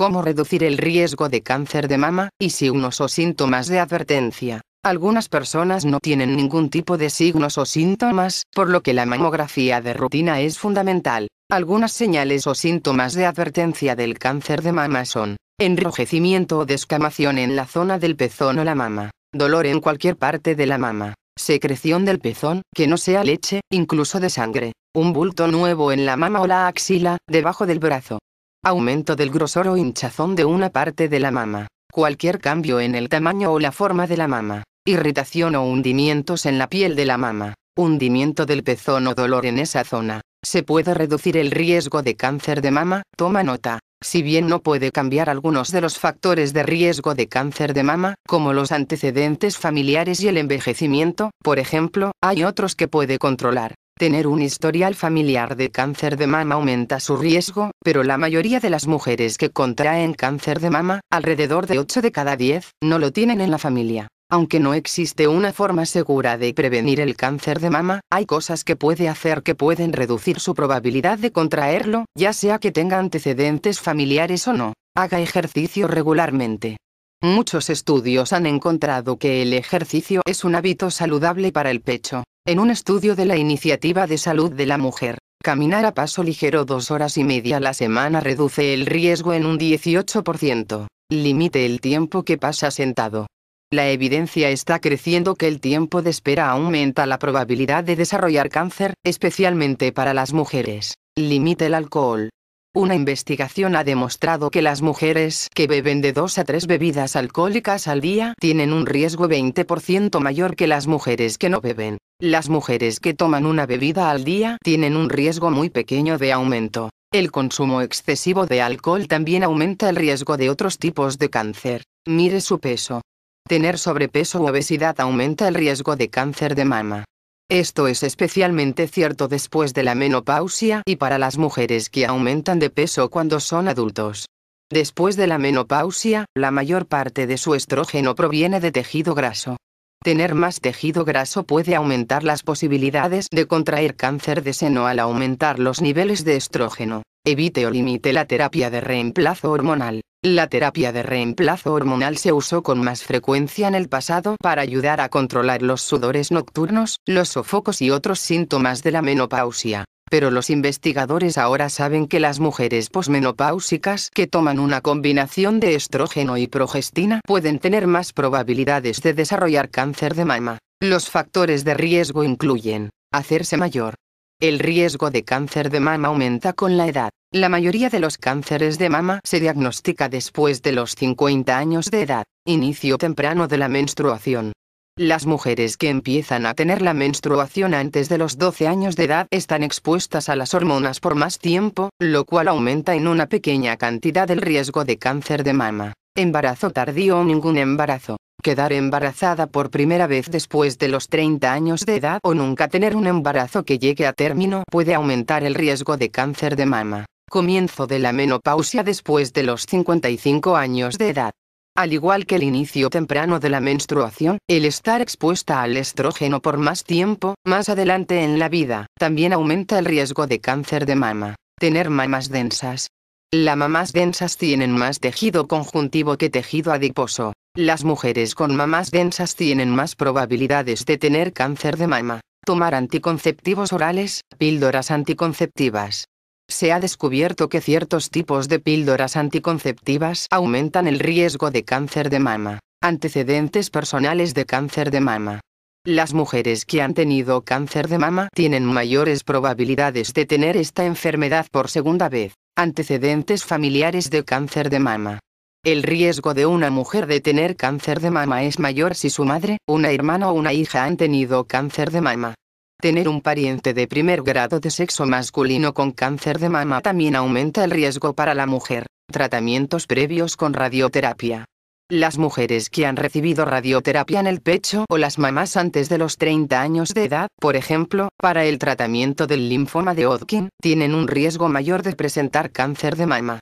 cómo reducir el riesgo de cáncer de mama, y signos o síntomas de advertencia. Algunas personas no tienen ningún tipo de signos o síntomas, por lo que la mamografía de rutina es fundamental. Algunas señales o síntomas de advertencia del cáncer de mama son enrojecimiento o descamación en la zona del pezón o la mama, dolor en cualquier parte de la mama, secreción del pezón, que no sea leche, incluso de sangre, un bulto nuevo en la mama o la axila, debajo del brazo, aumento del grosor o hinchazón de una parte de la mama, cualquier cambio en el tamaño o la forma de la mama, irritación o hundimientos en la piel de la mama, hundimiento del pezón o dolor en esa zona. Se puede reducir el riesgo de cáncer de mama, toma nota. Si bien no puede cambiar algunos de los factores de riesgo de cáncer de mama, como los antecedentes familiares y el envejecimiento, por ejemplo, hay otros que puede controlar. Tener un historial familiar de cáncer de mama aumenta su riesgo, pero la mayoría de las mujeres que contraen cáncer de mama, alrededor de 8 de cada 10, no lo tienen en la familia. Aunque no existe una forma segura de prevenir el cáncer de mama, hay cosas que puede hacer que pueden reducir su probabilidad de contraerlo, ya sea que tenga antecedentes familiares o no. Haga ejercicio regularmente. Muchos estudios han encontrado que el ejercicio es un hábito saludable para el pecho. En un estudio de la Iniciativa de Salud de la Mujer, caminar a paso ligero dos horas y media a la semana reduce el riesgo en un 18%. Limite el tiempo que pasa sentado. La evidencia está creciendo que el tiempo de espera aumenta la probabilidad de desarrollar cáncer, especialmente para las mujeres. Limite el alcohol. Una investigación ha demostrado que las mujeres que beben de 2 a 3 bebidas alcohólicas al día tienen un riesgo 20% mayor que las mujeres que no beben. Las mujeres que toman una bebida al día tienen un riesgo muy pequeño de aumento. El consumo excesivo de alcohol también aumenta el riesgo de otros tipos de cáncer. Mire su peso. Tener sobrepeso u obesidad aumenta el riesgo de cáncer de mama. Esto es especialmente cierto después de la menopausia y para las mujeres que aumentan de peso cuando son adultos. Después de la menopausia, la mayor parte de su estrógeno proviene de tejido graso. Tener más tejido graso puede aumentar las posibilidades de contraer cáncer de seno al aumentar los niveles de estrógeno. Evite o limite la terapia de reemplazo hormonal. La terapia de reemplazo hormonal se usó con más frecuencia en el pasado para ayudar a controlar los sudores nocturnos, los sofocos y otros síntomas de la menopausia. Pero los investigadores ahora saben que las mujeres posmenopáusicas que toman una combinación de estrógeno y progestina pueden tener más probabilidades de desarrollar cáncer de mama. Los factores de riesgo incluyen hacerse mayor, el riesgo de cáncer de mama aumenta con la edad. La mayoría de los cánceres de mama se diagnostica después de los 50 años de edad, inicio temprano de la menstruación. Las mujeres que empiezan a tener la menstruación antes de los 12 años de edad están expuestas a las hormonas por más tiempo, lo cual aumenta en una pequeña cantidad el riesgo de cáncer de mama. Embarazo tardío o ningún embarazo quedar embarazada por primera vez después de los 30 años de edad o nunca tener un embarazo que llegue a término puede aumentar el riesgo de cáncer de mama. Comienzo de la menopausia después de los 55 años de edad. Al igual que el inicio temprano de la menstruación, el estar expuesta al estrógeno por más tiempo, más adelante en la vida, también aumenta el riesgo de cáncer de mama. Tener mamas densas. Las mamás densas tienen más tejido conjuntivo que tejido adiposo. Las mujeres con mamas densas tienen más probabilidades de tener cáncer de mama. Tomar anticonceptivos orales, píldoras anticonceptivas. Se ha descubierto que ciertos tipos de píldoras anticonceptivas aumentan el riesgo de cáncer de mama. Antecedentes personales de cáncer de mama. Las mujeres que han tenido cáncer de mama tienen mayores probabilidades de tener esta enfermedad por segunda vez. Antecedentes familiares de cáncer de mama. El riesgo de una mujer de tener cáncer de mama es mayor si su madre, una hermana o una hija han tenido cáncer de mama. Tener un pariente de primer grado de sexo masculino con cáncer de mama también aumenta el riesgo para la mujer. Tratamientos previos con radioterapia. Las mujeres que han recibido radioterapia en el pecho o las mamás antes de los 30 años de edad, por ejemplo, para el tratamiento del linfoma de Hodgkin, tienen un riesgo mayor de presentar cáncer de mama.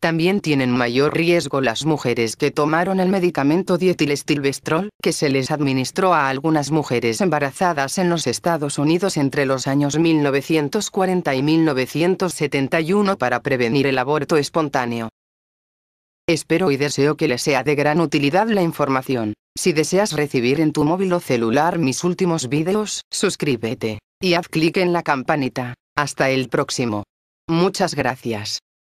También tienen mayor riesgo las mujeres que tomaron el medicamento dietilestilbestrol, que se les administró a algunas mujeres embarazadas en los Estados Unidos entre los años 1940 y 1971 para prevenir el aborto espontáneo. Espero y deseo que le sea de gran utilidad la información. Si deseas recibir en tu móvil o celular mis últimos vídeos, suscríbete. Y haz clic en la campanita. Hasta el próximo. Muchas gracias.